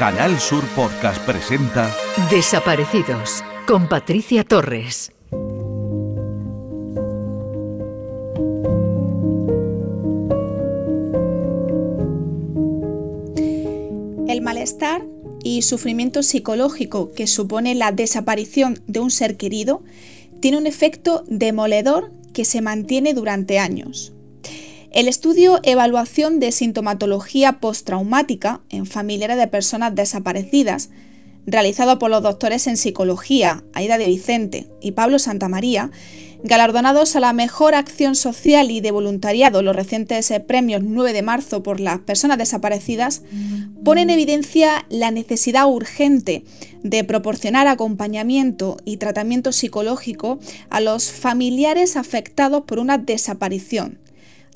Canal Sur Podcast presenta Desaparecidos con Patricia Torres. El malestar y sufrimiento psicológico que supone la desaparición de un ser querido tiene un efecto demoledor que se mantiene durante años. El estudio Evaluación de Sintomatología Postraumática en familiares de personas desaparecidas, realizado por los doctores en psicología Aida de Vicente y Pablo Santamaría, galardonados a la mejor acción social y de voluntariado los recientes premios 9 de marzo por las personas desaparecidas, pone en evidencia la necesidad urgente de proporcionar acompañamiento y tratamiento psicológico a los familiares afectados por una desaparición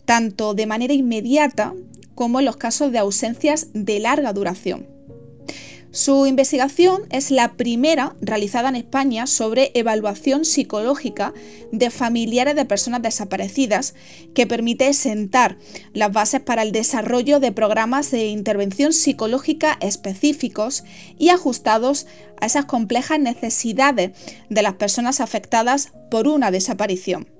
tanto de manera inmediata como en los casos de ausencias de larga duración. Su investigación es la primera realizada en España sobre evaluación psicológica de familiares de personas desaparecidas que permite sentar las bases para el desarrollo de programas de intervención psicológica específicos y ajustados a esas complejas necesidades de las personas afectadas por una desaparición.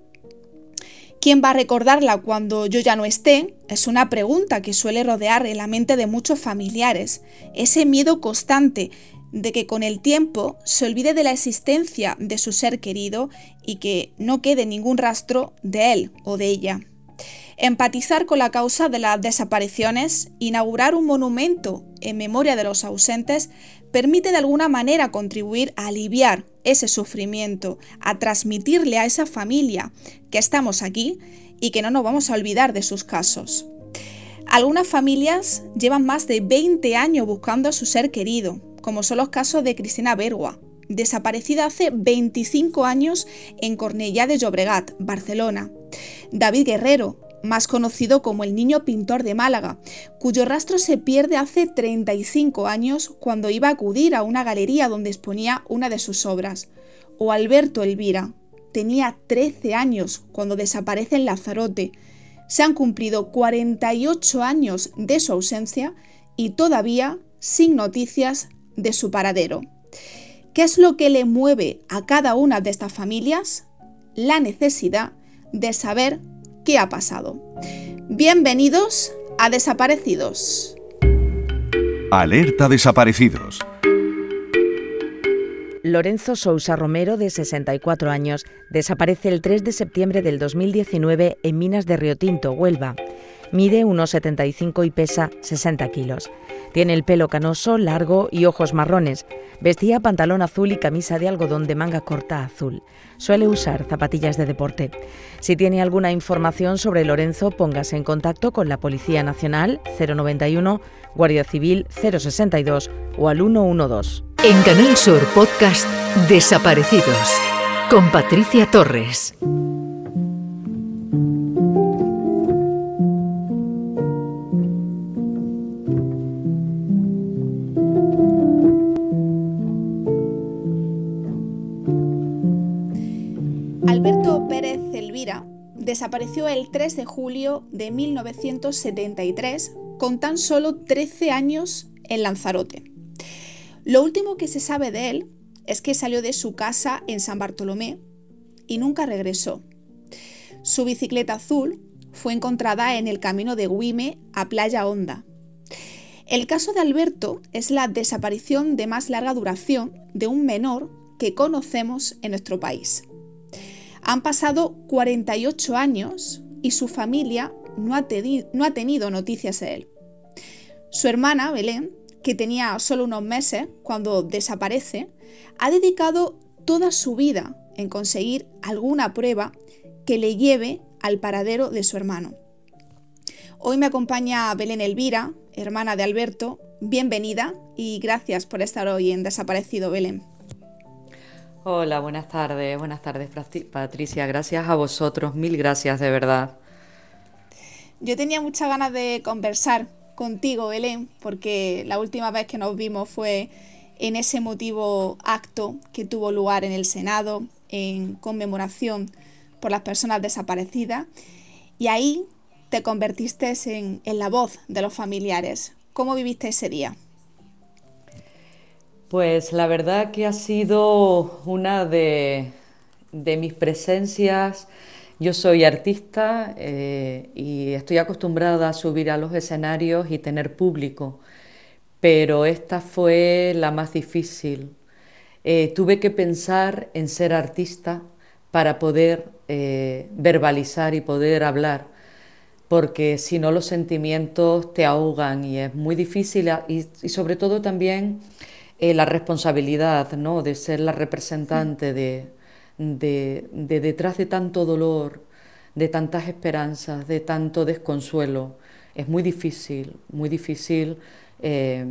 ¿Quién va a recordarla cuando yo ya no esté? Es una pregunta que suele rodear en la mente de muchos familiares. Ese miedo constante de que con el tiempo se olvide de la existencia de su ser querido y que no quede ningún rastro de él o de ella. Empatizar con la causa de las desapariciones, inaugurar un monumento en memoria de los ausentes, permite de alguna manera contribuir a aliviar ese sufrimiento, a transmitirle a esa familia que estamos aquí y que no nos vamos a olvidar de sus casos. Algunas familias llevan más de 20 años buscando a su ser querido, como son los casos de Cristina Bergua, desaparecida hace 25 años en Cornellá de Llobregat, Barcelona. David Guerrero, más conocido como el niño pintor de Málaga, cuyo rastro se pierde hace 35 años cuando iba a acudir a una galería donde exponía una de sus obras. O Alberto Elvira, tenía 13 años cuando desaparece en Lazarote. Se han cumplido 48 años de su ausencia y todavía sin noticias de su paradero. ¿Qué es lo que le mueve a cada una de estas familias? La necesidad de saber qué ha pasado. Bienvenidos a Desaparecidos. Alerta Desaparecidos. Lorenzo Sousa Romero, de 64 años, desaparece el 3 de septiembre del 2019 en Minas de Río Tinto, Huelva. Mide 1,75 y pesa 60 kilos. Tiene el pelo canoso, largo y ojos marrones. Vestía pantalón azul y camisa de algodón de manga corta azul. Suele usar zapatillas de deporte. Si tiene alguna información sobre Lorenzo, póngase en contacto con la Policía Nacional 091, Guardia Civil 062 o al 112. En Canal Sur Podcast Desaparecidos con Patricia Torres. Desapareció el 3 de julio de 1973 con tan solo 13 años en Lanzarote. Lo último que se sabe de él es que salió de su casa en San Bartolomé y nunca regresó. Su bicicleta azul fue encontrada en el camino de Huime a Playa Honda. El caso de Alberto es la desaparición de más larga duración de un menor que conocemos en nuestro país. Han pasado 48 años y su familia no ha, tenido noticias de él. Su hermana, Belén, que tenía solo unos meses cuando desaparece, ha dedicado toda su vida en conseguir alguna prueba que le lleve al paradero de su hermano. Hoy me acompaña Belén Elvira, hermana de Alberto. Bienvenida y gracias por estar hoy en Desaparecido, Belén. Hola, buenas tardes, buenas tardes Patricia, gracias a vosotros, mil gracias de verdad. Yo tenía muchas ganas de conversar contigo, Belén, porque la última vez que nos vimos fue en ese motivo acto que tuvo lugar en el Senado en conmemoración por las personas desaparecidas y ahí te convertiste en la voz de los familiares. ¿Cómo viviste ese día? Pues la verdad que ha sido una de, mis presencias. Yo soy artista eh, y estoy acostumbrada a subir a los escenarios y tener público, pero esta fue la más difícil. Eh, tuve que pensar en ser artista para poder eh, verbalizar y poder hablar, porque si no los sentimientos te ahogan y es muy difícil y sobre todo también eh, la responsabilidad ¿no? de ser la representante de, de, detrás de tanto dolor, de tantas esperanzas, de tanto desconsuelo. Es muy difícil, muy difícil eh,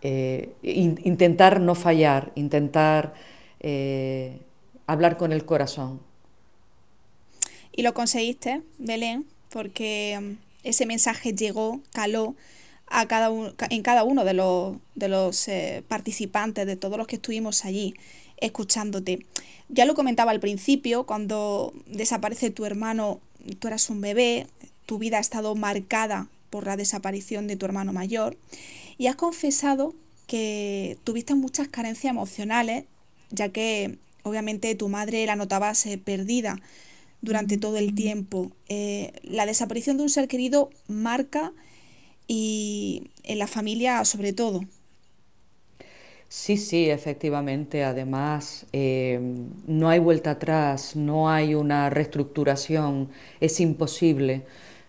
eh, intentar no fallar, intentar hablar con el corazón. Y lo conseguiste, Belén, porque mm, ese mensaje llegó, caló a cada en cada uno de los, de los eh, participantes, de todos los que estuvimos allí escuchándote. Ya lo comentaba al principio, cuando desaparece tu hermano, tú eras un bebé, tu vida ha estado marcada por la desaparición de tu hermano mayor y has confesado que tuviste muchas carencias emocionales, ya que obviamente tu madre la notabas eh, perdida durante todo el tiempo. Eh, la desaparición de un ser querido marca y en la familia sobre todo. Sí, sí, efectivamente. Además, eh, no hay vuelta atrás, no hay una reestructuración, es imposible.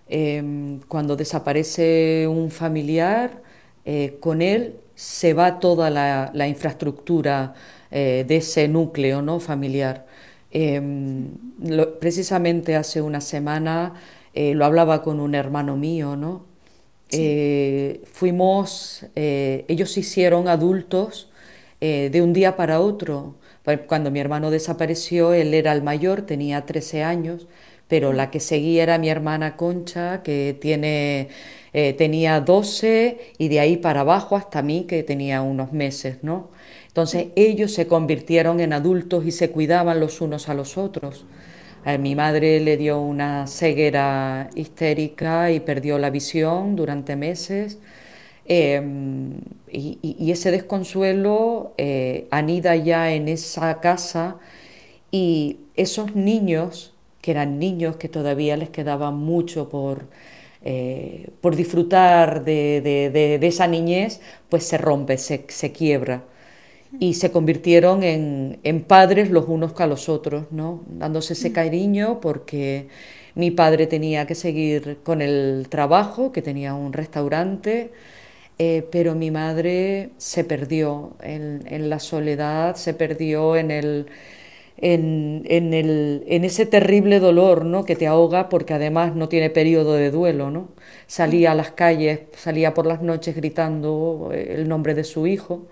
Eh, cuando desaparece un familiar, eh, con él se va toda la, infraestructura de ese núcleo ¿no? familiar. precisamente hace una semana lo hablaba con un hermano mío, ¿no? Eh, fuimos, eh, ellos se hicieron adultos eh, de un día para otro. Cuando mi hermano desapareció, él era el mayor, tenía 13 años, pero la que seguía era mi hermana Concha, que tiene, tenía 12, y de ahí para abajo hasta mí, que tenía unos meses, ¿no? Entonces ellos se convirtieron en adultos y se cuidaban los unos a los otros. A mi madre le dio una ceguera histérica y perdió la visión durante meses. Em, y, ese desconsuelo eh, anida ya en esa casa y esos niños, que eran niños que todavía les quedaba mucho por, eh, por disfrutar de, esa niñez, pues se rompe, se, se quiebra y se convirtieron en, padres los unos que a los otros, ¿no? dándose ese cariño porque mi padre tenía que seguir con el trabajo, que tenía un restaurante, eh, pero mi madre se perdió en, la soledad, se perdió en, el, en, el, en ese terrible dolor ¿no? que te ahoga porque además no tiene periodo de duelo. ¿no? Salía a las calles, salía por las noches gritando el nombre de su hijo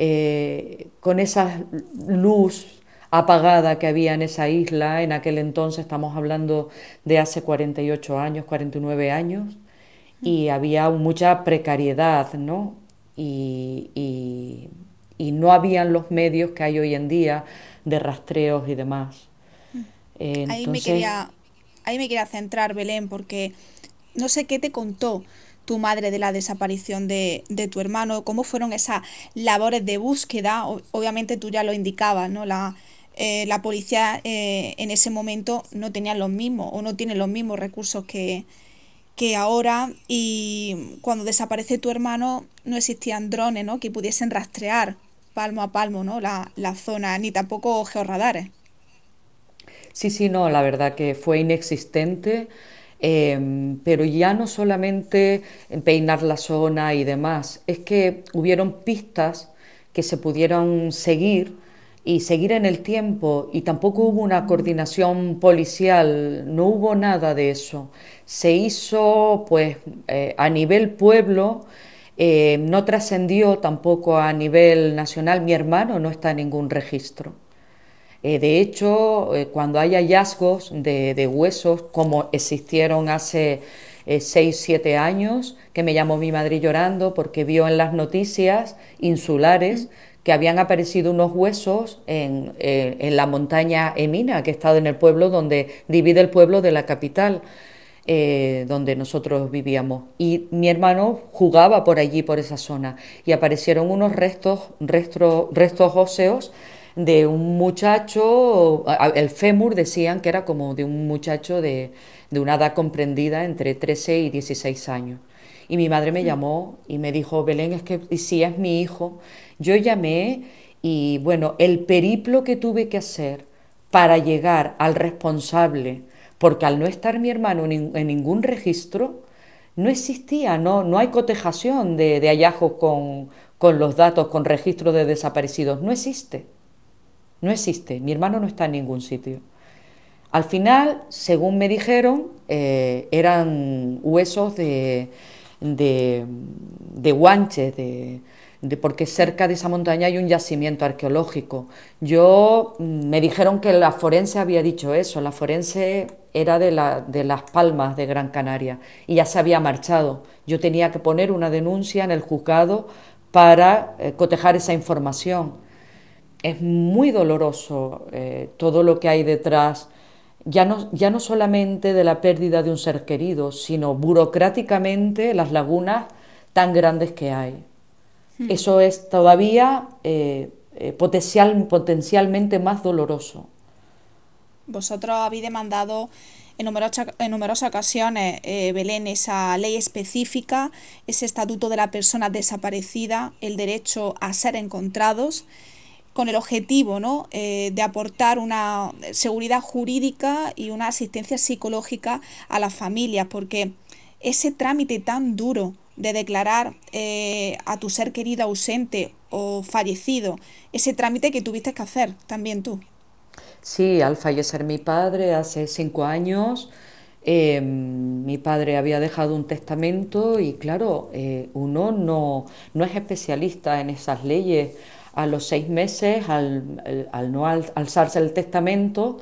eh, con esa luz apagada que había en esa isla, en aquel entonces estamos hablando de hace 48 años, 49 años, y había mucha precariedad, ¿no? Y, no habían los medios que hay hoy en día de rastreos y demás. ahí, me quería, ahí me quería centrar, Belén, porque no sé qué te contó tu madre de la desaparición de, tu hermano, cómo fueron esas labores de búsqueda, obviamente tú ya lo indicabas, ¿no? La, eh, la policía eh, en ese momento no tenía los mismos o no tiene los mismos recursos que, que ahora y cuando desaparece tu hermano no existían drones ¿no? que pudiesen rastrear palmo a palmo ¿no? la, la zona, ni tampoco georradares. Sí, sí, no, la verdad que fue inexistente. Em, pero ya no solamente peinar la zona y demás, es que hubieron pistas que se pudieron seguir y seguir en el tiempo y tampoco hubo una coordinación policial, no hubo nada de eso. Se hizo pues eh, a nivel pueblo, eh, no trascendió tampoco a nivel nacional, mi hermano no está en ningún registro. Eh, de hecho, eh, cuando hay hallazgos de, huesos, como existieron hace 6, eh, 7 años, que me llamó mi madre llorando porque vio en las noticias insulares que habían aparecido unos huesos en, la montaña Emina, que estado en el pueblo donde divide el pueblo de la capital. eh, donde nosotros vivíamos. Y mi hermano jugaba por allí, por esa zona, y aparecieron unos restos, restos, restos óseos de un muchacho, el fémur decían que era como de un muchacho de, de una edad comprendida entre 13 y 16 años. Y mi madre me llamó y me dijo, Belén, es que si es mi hijo, yo llamé y bueno, el periplo que tuve que hacer para llegar al responsable porque al no estar mi hermano en ningún registro, no existía, no, no hay cotejación de, de hallazgos con, con los datos, con registros de desaparecidos, no existe, no existe, mi hermano no está en ningún sitio. Al final, según me dijeron, eh, eran huesos de, de, de guanches, de, porque cerca de esa montaña hay un yacimiento arqueológico. Yo mm, me dijeron que la forense había dicho eso, la forense era de, la, de Las Palmas de Gran Canaria y ya se había marchado. Yo tenía que poner una denuncia en el juzgado para eh, cotejar esa información. Es muy doloroso eh, todo lo que hay detrás, ya no, ya no solamente de la pérdida de un ser querido, sino burocráticamente las lagunas tan grandes que hay. Hmm. Eso es todavía eh, eh, potencial, potencialmente más doloroso. Vosotros habéis demandado en numerosas, en numerosas ocasiones, eh, Belén, esa ley específica, ese estatuto de la persona desaparecida, el derecho a ser encontrados, con el objetivo ¿no? de aportar una seguridad jurídica y una asistencia psicológica a las familias, porque ese trámite tan duro de declarar eh, a tu ser querido ausente o fallecido, ese trámite que tuviste que hacer también tú. Sí, al fallecer mi padre hace cinco años, em, mi padre había dejado un testamento y claro, eh, uno no, no, es especialista en esas leyes. A los seis meses, al, al no alzarse el testamento,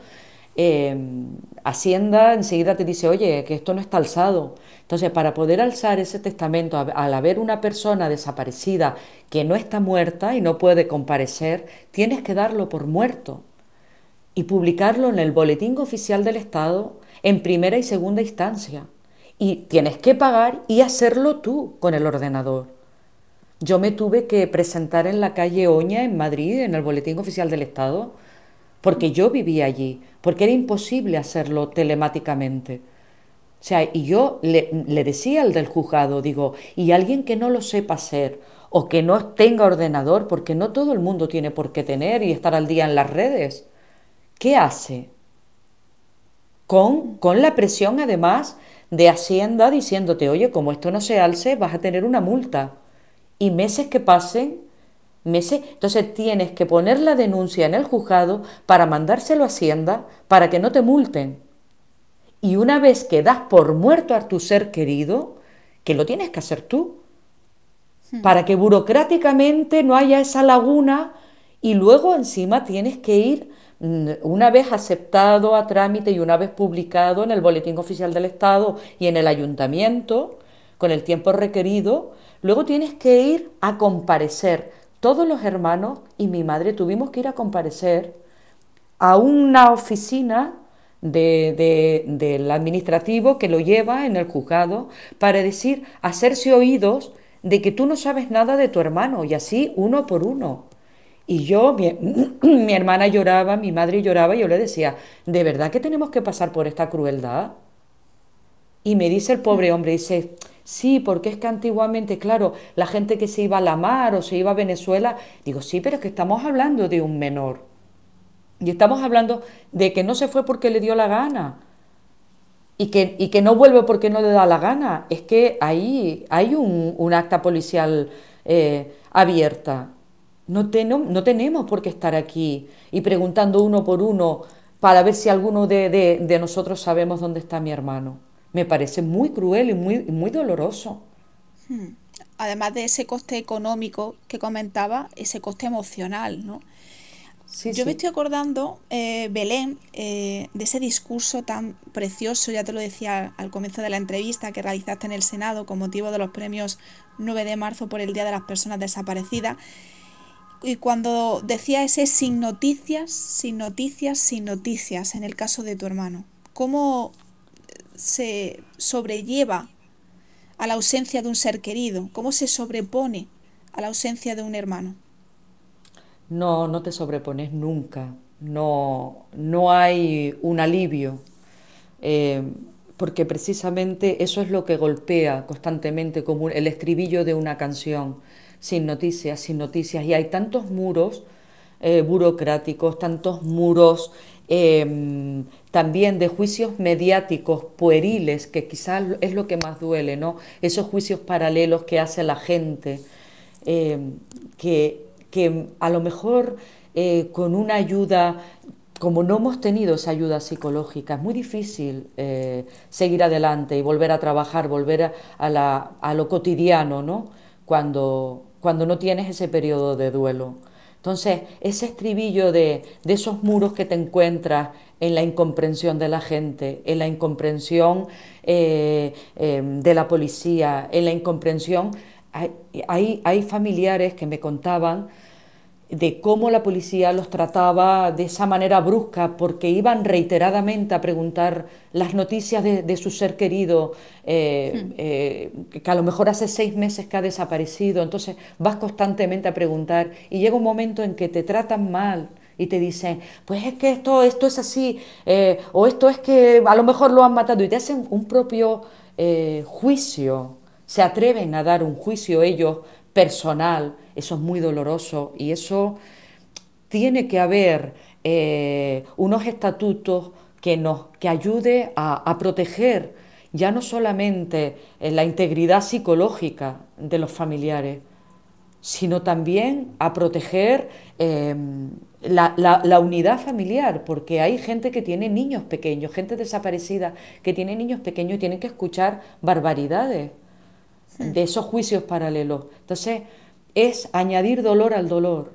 em, Hacienda enseguida te dice, oye, que esto no está alzado. Entonces, para poder alzar ese testamento, al haber una persona desaparecida que no está muerta y no puede comparecer, tienes que darlo por muerto y publicarlo en el Boletín Oficial del Estado en primera y segunda instancia. Y tienes que pagar y hacerlo tú con el ordenador. Yo me tuve que presentar en la calle Oña, en Madrid, en el Boletín Oficial del Estado, porque yo vivía allí, porque era imposible hacerlo telemáticamente. O sea, y yo le, decía al del juzgado, digo, y alguien que no lo sepa hacer o que no tenga ordenador, porque no todo el mundo tiene por qué tener y estar al día en las redes, ¿qué hace? Con, con la presión además de Hacienda diciéndote, oye, como esto no se alce, vas a tener una multa. Y meses que pasen, meses, entonces tienes que poner la denuncia en el juzgado para mandárselo a Hacienda para que no te multen. Y una vez que das por muerto a tu ser querido, que lo tienes que hacer tú, hmm. para que burocráticamente no haya esa laguna y luego encima tienes que ir, mm, una vez aceptado a trámite y una vez publicado en el Boletín Oficial del Estado y en el Ayuntamiento, con el tiempo requerido, luego tienes que ir a comparecer. Todos los hermanos y mi madre tuvimos que ir a comparecer a una oficina de, del administrativo que lo lleva en el juzgado para decir, hacerse oídos de que tú no sabes nada de tu hermano y así uno por uno. Y yo, mi, mi, hermana lloraba, mi madre lloraba y yo le decía, ¿de verdad que tenemos que pasar por esta crueldad? Y me dice el pobre hombre, dice, sí, porque es que antiguamente, claro, la gente que se iba a la mar o se iba a Venezuela, digo, sí, pero es que estamos hablando de un menor. Y estamos hablando de que no se fue porque le dio la gana y que, y que no vuelve porque no le da la gana. Es que ahí hay un, acta policial eh, abierta. No, no tenemos por qué estar aquí y preguntando uno por uno para ver si alguno de, nosotros sabemos dónde está mi hermano. Me parece muy cruel y muy, muy doloroso. Hmm. Además de ese coste económico que comentaba, ese coste emocional, ¿no? Yo me estoy acordando, eh, Belén, eh, de ese discurso tan precioso, ya te lo decía al comienzo de la entrevista, que realizaste en el Senado con motivo de los premios 9 de marzo por el Día de las Personas Desaparecidas. Y cuando decía ese sin noticias, sin noticias, sin noticias, en el caso de tu hermano. ¿Cómo se sobrelleva a la ausencia de un ser querido? ¿Cómo se sobrepone a la ausencia de un hermano? No, no te sobrepones nunca. No, no hay un alivio. Eh, porque precisamente eso es lo que golpea constantemente como el estribillo de una canción, sin noticias, sin noticias. Y hay tantos muros eh, burocráticos, tantos muros em, también de juicios mediáticos pueriles, que quizás es lo que más duele, ¿no? Esos juicios paralelos que hace la gente, em, que, que, a lo mejor eh, con una ayuda como no hemos tenido esa ayuda psicológica, es muy difícil eh, seguir adelante y volver a trabajar, volver a, lo cotidiano, ¿no? Cuando, cuando no tienes ese periodo de duelo. Entonces, ese estribillo de, esos muros que te encuentras en la incomprensión de la gente, en la incomprensión eh, em, de la policía, en la incomprensión, hay, hay familiares que me contaban de cómo la policía los trataba de esa manera brusca, porque iban reiteradamente a preguntar las noticias de, su ser querido, eh, hmm. eh, que a lo mejor hace seis meses que ha desaparecido, entonces vas constantemente a preguntar y llega un momento en que te tratan mal y te dicen, pues es que esto, esto es así, eh, o esto es que a lo mejor lo han matado y te hacen un propio juicio, se atreven a dar un juicio ellos personal, eso es muy doloroso y eso tiene que haber eh, unos estatutos que nos que ayude a, proteger ya no solamente eh, la integridad psicológica de los familiares, sino también a proteger em, la, la, unidad familiar, porque hay gente que tiene niños pequeños, gente desaparecida que tiene niños pequeños y tienen que escuchar barbaridades de esos juicios paralelos. Entonces, es añadir dolor al dolor.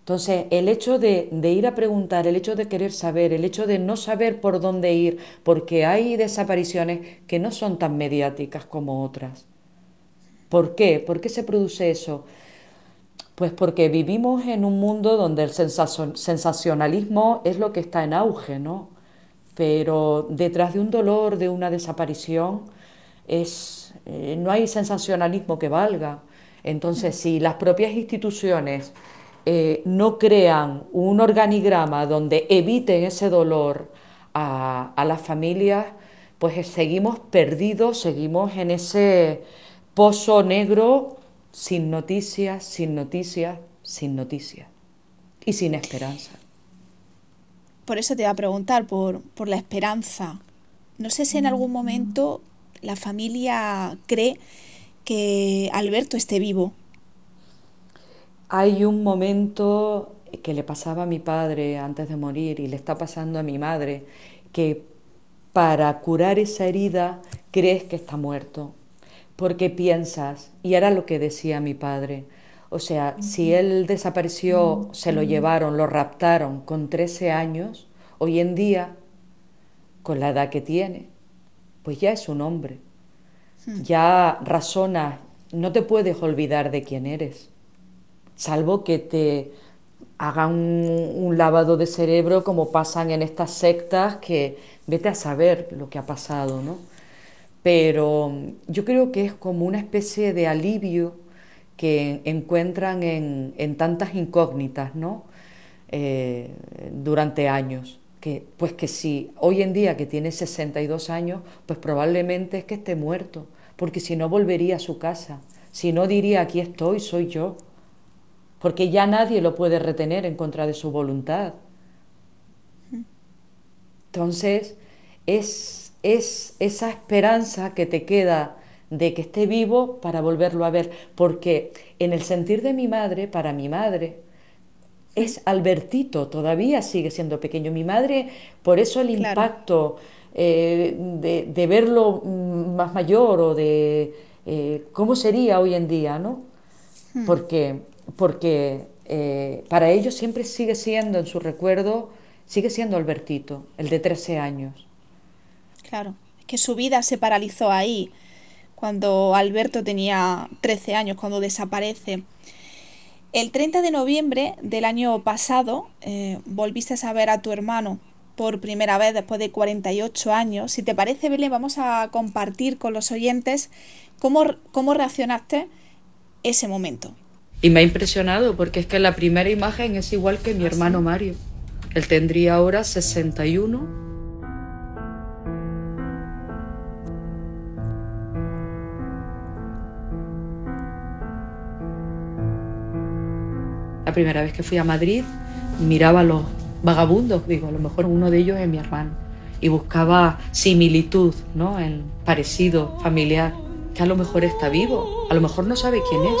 Entonces, el hecho de, ir a preguntar, el hecho de querer saber, el hecho de no saber por dónde ir, porque hay desapariciones que no son tan mediáticas como otras. ¿Por qué? ¿Por qué se produce eso? Pues porque vivimos en un mundo donde el sensacionalismo es lo que está en auge, ¿no? Pero detrás de un dolor, de una desaparición, es eh, no hay sensacionalismo que valga. Entonces, si las propias instituciones eh, no crean un organigrama donde eviten ese dolor a, las familias, pues seguimos perdidos, seguimos en ese pozo negro sin noticias, sin noticias, sin noticias y sin esperanza. Por eso te iba a preguntar por la esperanza. No sé si en algún momento la familia cree que Alberto esté vivo. Hay un momento que le pasaba a mi padre antes de morir y le está pasando a mi madre, que para curar esa herida crees que está muerto, porque piensas, y era lo que decía mi padre, o sea, si él desapareció, se lo llevaron, lo raptaron con 13 años, hoy en día, con la edad que tiene, pues ya es un hombre. Ya razonas, no te puedes olvidar de quién eres, salvo que te hagan un, lavado de cerebro como pasan en estas sectas que vete a saber lo que ha pasado, ¿no? Pero yo creo que es como una especie de alivio que encuentran en, tantas incógnitas, ¿no? Eh, durante años pues que si hoy en día que tiene 62 años, pues probablemente es que esté muerto, porque si no volvería a su casa, si no diría aquí estoy, soy yo, porque ya nadie lo puede retener en contra de su voluntad. Entonces, es, es esa esperanza que te queda de que esté vivo para volverlo a ver, porque en el sentir de mi madre, para mi madre, es Albertito, todavía sigue siendo pequeño. Mi madre, por eso el impacto eh, de, verlo mm, más mayor o de eh, cómo sería hoy en día, ¿no? Hmm. Porque, porque eh, para ellos siempre sigue siendo, en su recuerdo, sigue siendo Albertito, el de 13 años. Claro, es que su vida se paralizó ahí, cuando Alberto tenía 13 años, cuando desaparece. El 30 de noviembre del año pasado eh, volviste a ver a tu hermano por primera vez después de 48 años. Si te parece, Belén, vamos a compartir con los oyentes cómo, cómo reaccionaste ese momento. Y me ha impresionado porque es que la primera imagen es igual que mi ¿Ah, hermano Mario. Él tendría ahora 61 La primera vez que fui a Madrid miraba los vagabundos, digo, a lo mejor uno de ellos es mi hermano, y buscaba similitud, ¿no? En parecido, familiar, que a lo mejor está vivo, a lo mejor no sabe quién es.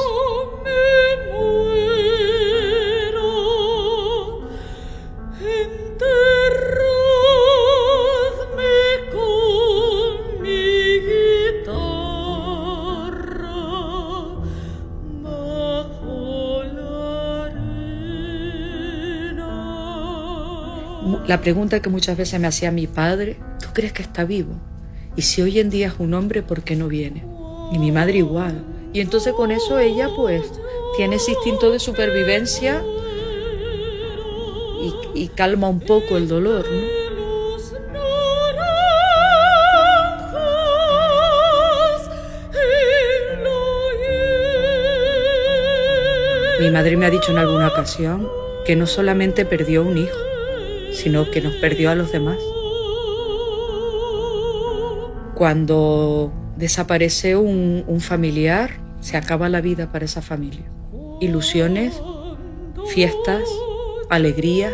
La pregunta que muchas veces me hacía mi padre, ¿tú crees que está vivo? Y si hoy en día es un hombre, ¿por qué no viene? Y mi madre igual. Y entonces con eso ella pues tiene ese instinto de supervivencia y, calma un poco el dolor, ¿no? Mi madre me ha dicho en alguna ocasión que no solamente perdió un hijo, sino que nos perdió a los demás. Cuando desaparece un, familiar, se acaba la vida para esa familia. Ilusiones, fiestas, alegrías,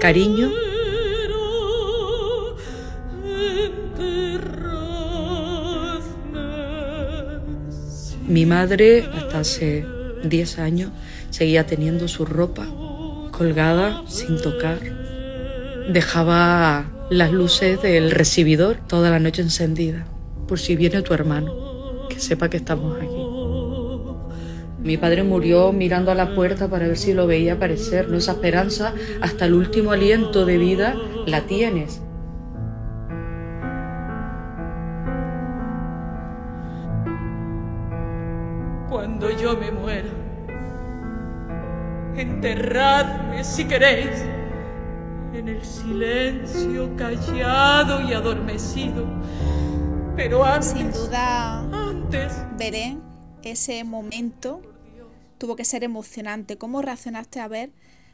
cariño. Mi madre, hasta hace 10 años, seguía teniendo su ropa colgada sin tocar. Dejaba las luces del recibidor toda la noche encendida, por si viene tu hermano, que sepa que estamos aquí. Mi padre murió mirando a la puerta para ver si lo veía aparecer, ¿no? Esa esperanza hasta el último aliento de vida la tienes. Cuando yo me enterradme si queréis en el silencio callado y adormecido. Pero antes, sin duda, antes, veré ese momento tuvo que ser emocionante. ¿Cómo reaccionaste a ver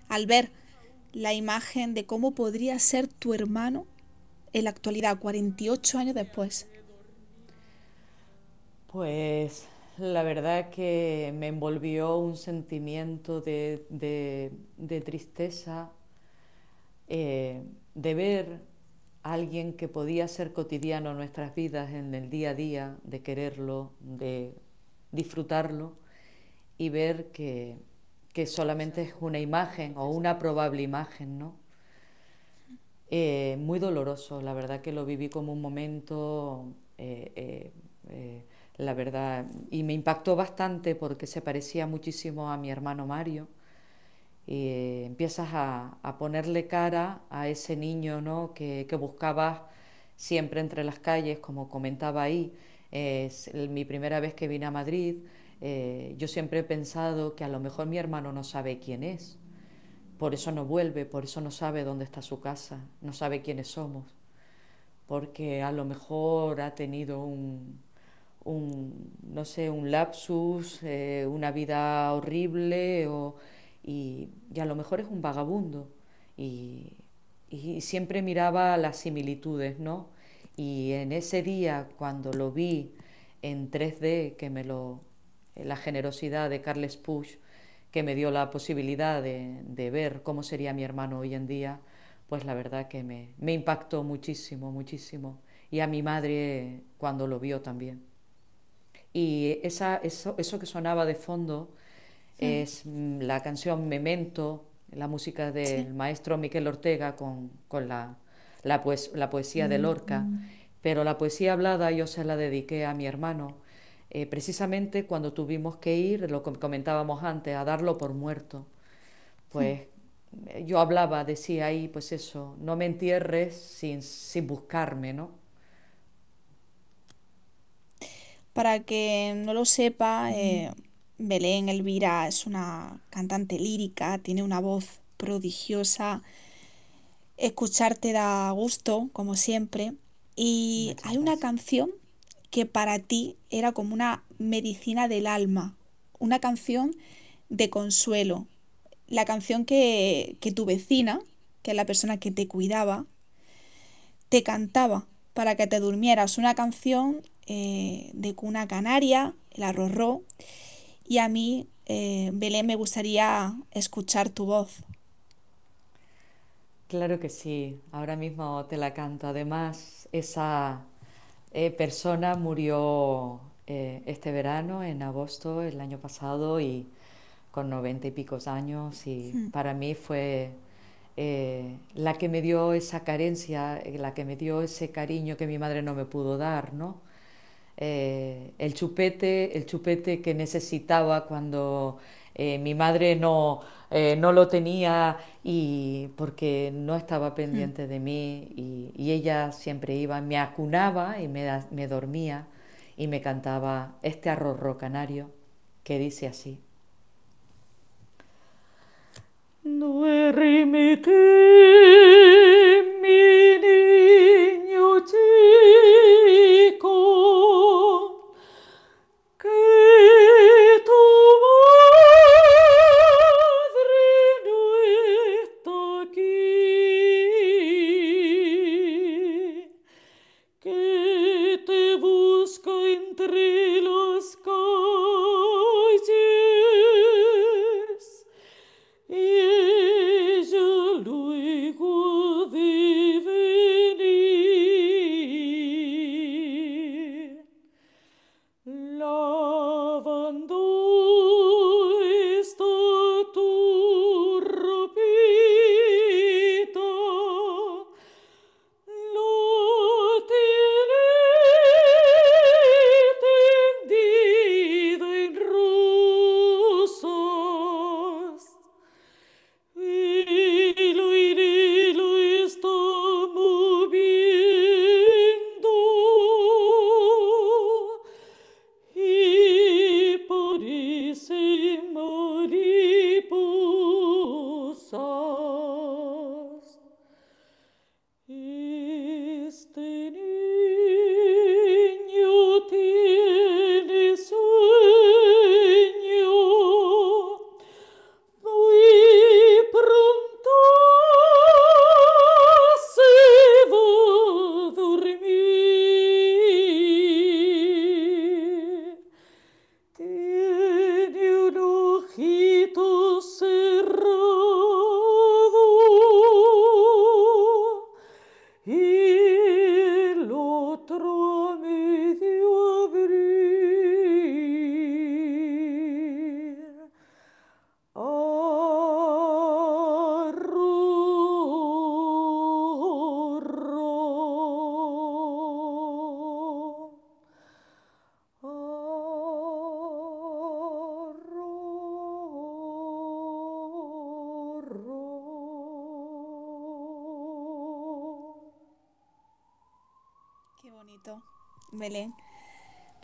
al ver la imagen de cómo podría ser tu hermano en la actualidad, 48 años después? Pues la verdad que me envolvió un sentimiento de, de, tristeza, eh, de ver a alguien que podía ser cotidiano en nuestras vidas, en el día a día, de quererlo, de disfrutarlo y ver que, solamente es una imagen o una probable imagen, ¿no? Eh, muy doloroso, la verdad que lo viví como un momento eh, la verdad, y me impactó bastante porque se parecía muchísimo a mi hermano Mario. Y eh, empiezas a, ponerle cara a ese niño ¿no? que, que buscabas siempre entre las calles, como comentaba ahí. Es mi primera vez que vine a Madrid. Eh, yo siempre he pensado que a lo mejor mi hermano no sabe quién es. Por eso no vuelve, por eso no sabe dónde está su casa, no sabe quiénes somos. Porque a lo mejor ha tenido un, un, no sé, un lapsus, eh, una vida horrible y, a lo mejor es un vagabundo. Y, siempre miraba las similitudes, ¿no? Y en ese día, cuando lo vi en 3D, que me lo, la generosidad de Carles Push, que me dio la posibilidad de, ver cómo sería mi hermano hoy en día, pues la verdad que me, me impactó muchísimo, muchísimo. Y a mi madre cuando lo vio también. Y esa, eso, eso que sonaba de fondo es mm, la canción Memento, la música del maestro Miquel Ortega con, con la, la, la, poesía de Lorca. Mm. Pero la poesía hablada yo se la dediqué a mi hermano, eh, precisamente cuando tuvimos que ir, lo que comentábamos antes, a darlo por muerto. Pues yo hablaba, decía ahí, pues eso, no me entierres sin, sin buscarme, ¿no? Para que no lo sepa, eh, Belén Elvira es una cantante lírica, tiene una voz prodigiosa. Escucharte da gusto, como siempre. Y hay una canción que para ti era como una medicina del alma, una canción de consuelo, la canción que, tu vecina, que es la persona que te cuidaba, te cantaba para que te durmieras, una canción eh, de cuna canaria, el arrorró, y a mí, eh, Belén, me gustaría escuchar tu voz. Claro que sí, ahora mismo te la canto. Además, esa eh, persona murió este verano, en agosto, el año pasado, y con noventa y picos años, y hmm. para mí fue eh, la que me dio esa carencia, la que me dio ese cariño que mi madre no me pudo dar, ¿no? El chupete, el chupete que necesitaba cuando mi madre no eh, no lo tenía y porque no estaba pendiente de mí y, ella siempre iba, me acunaba y me, me dormía y me cantaba este arroz canario que dice así. Mi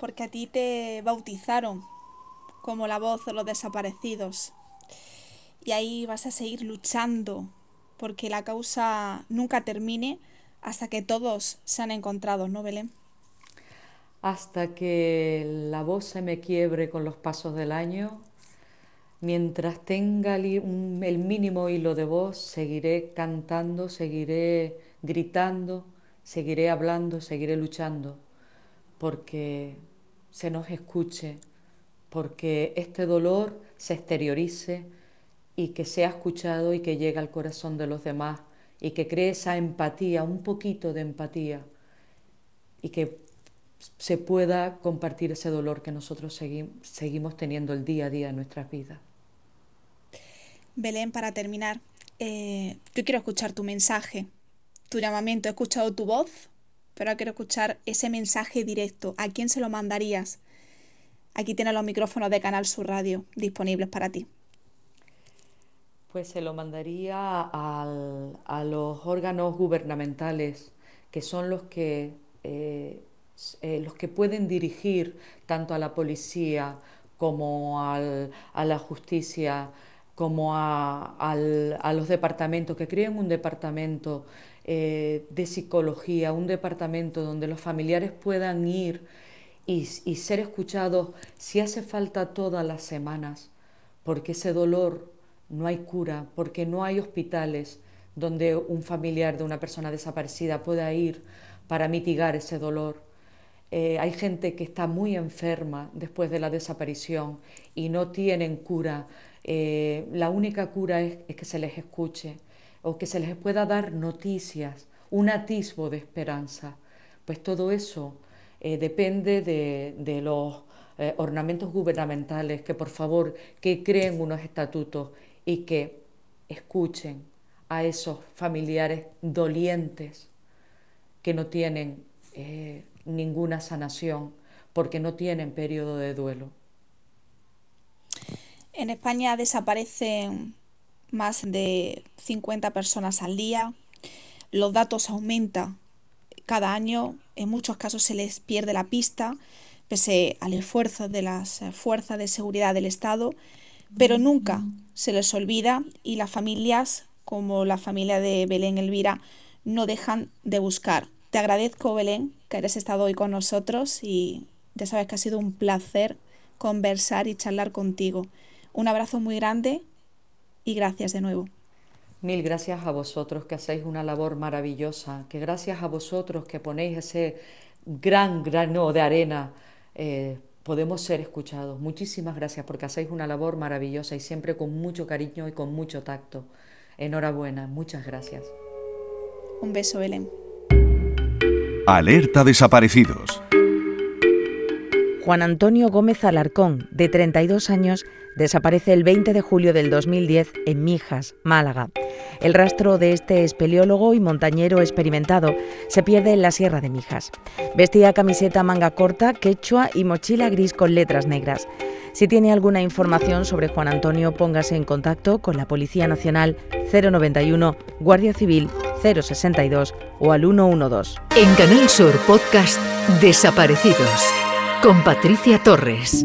porque a ti te bautizaron como la voz de los desaparecidos. Y ahí vas a seguir luchando porque la causa nunca termine hasta que todos sean encontrados, ¿no, Belén? Hasta que la voz se me quiebre con los pasos del año, mientras tenga el mínimo hilo de voz, seguiré cantando, seguiré gritando, seguiré hablando, seguiré luchando porque se nos escuche, porque este dolor se exteriorice y que sea escuchado y que llegue al corazón de los demás y que cree esa empatía, un poquito de empatía y que se pueda compartir ese dolor que nosotros seguimos teniendo el día a día en nuestras vidas. Belén, para terminar, eh, yo quiero escuchar tu mensaje, tu llamamiento. He escuchado tu voz, pero quiero escuchar ese mensaje directo. ¿A quién se lo mandarías? Aquí tienes los micrófonos de Canal Sur Radio disponibles para ti. Pues se lo mandaría a los órganos gubernamentales, que son los que, eh, eh, los que pueden dirigir tanto a la policía como a la justicia como a, los departamentos, que creen un departamento eh, de psicología, un departamento donde los familiares puedan ir y, ser escuchados si hace falta todas las semanas, porque ese dolor no hay cura, porque no hay hospitales donde un familiar de una persona desaparecida pueda ir para mitigar ese dolor. Eh, hay gente que está muy enferma después de la desaparición y no tienen cura. Eh, la única cura es, que se les escuche o que se les pueda dar noticias, un atisbo de esperanza. Pues todo eso eh, depende de, los ornamentos gubernamentales, que por favor que creen unos estatutos y que escuchen a esos familiares dolientes que no tienen ninguna sanación porque no tienen periodo de duelo. En España desaparecen más de 50 personas al día. Los datos aumentan cada año. En muchos casos se les pierde la pista, pese al esfuerzo de las fuerzas de seguridad del Estado, pero nunca se les olvida y las familias, como la familia de Belén Elvira, no dejan de buscar. Te agradezco, Belén, que hayas estado hoy con nosotros y ya sabes que ha sido un placer conversar y charlar contigo. Un abrazo muy grande y gracias de nuevo. Mil gracias a vosotros que hacéis una labor maravillosa, que gracias a vosotros que ponéis ese gran grano de arena eh, podemos ser escuchados. Muchísimas gracias porque hacéis una labor maravillosa y siempre con mucho cariño y con mucho tacto. Enhorabuena, muchas gracias. Un beso, Belén. Alerta desaparecidos. Juan Antonio Gómez Alarcón, de 32 años, desaparece el 20 de julio del 2010 en Mijas, Málaga. El rastro de este espeleólogo y montañero experimentado se pierde en la Sierra de Mijas. Vestía camiseta manga corta, quechua y mochila gris con letras negras. Si tiene alguna información sobre Juan Antonio, póngase en contacto con la Policía Nacional 091, Guardia Civil 062 o al 112. En Canal Sur Podcast Desaparecidos con Patricia Torres.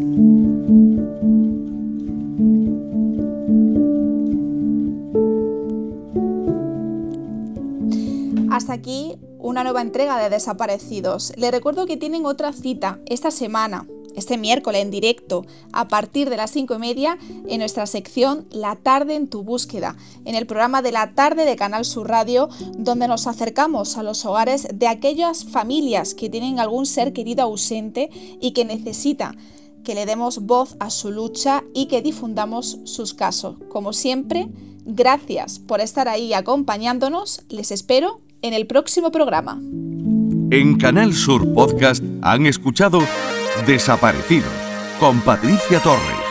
Hasta aquí una nueva entrega de Desaparecidos. Le recuerdo que tienen otra cita esta semana, este miércoles en directo a partir de las 5 y media en nuestra sección La tarde en tu búsqueda, en el programa de la tarde de Canal Sur Radio, donde nos acercamos a los hogares de aquellas familias que tienen algún ser querido ausente y que necesita que le demos voz a su lucha y que difundamos sus casos. Como siempre, gracias por estar ahí acompañándonos. Les espero en el próximo programa. En Canal Sur Podcast han escuchado Desaparecidos con Patricia Torres.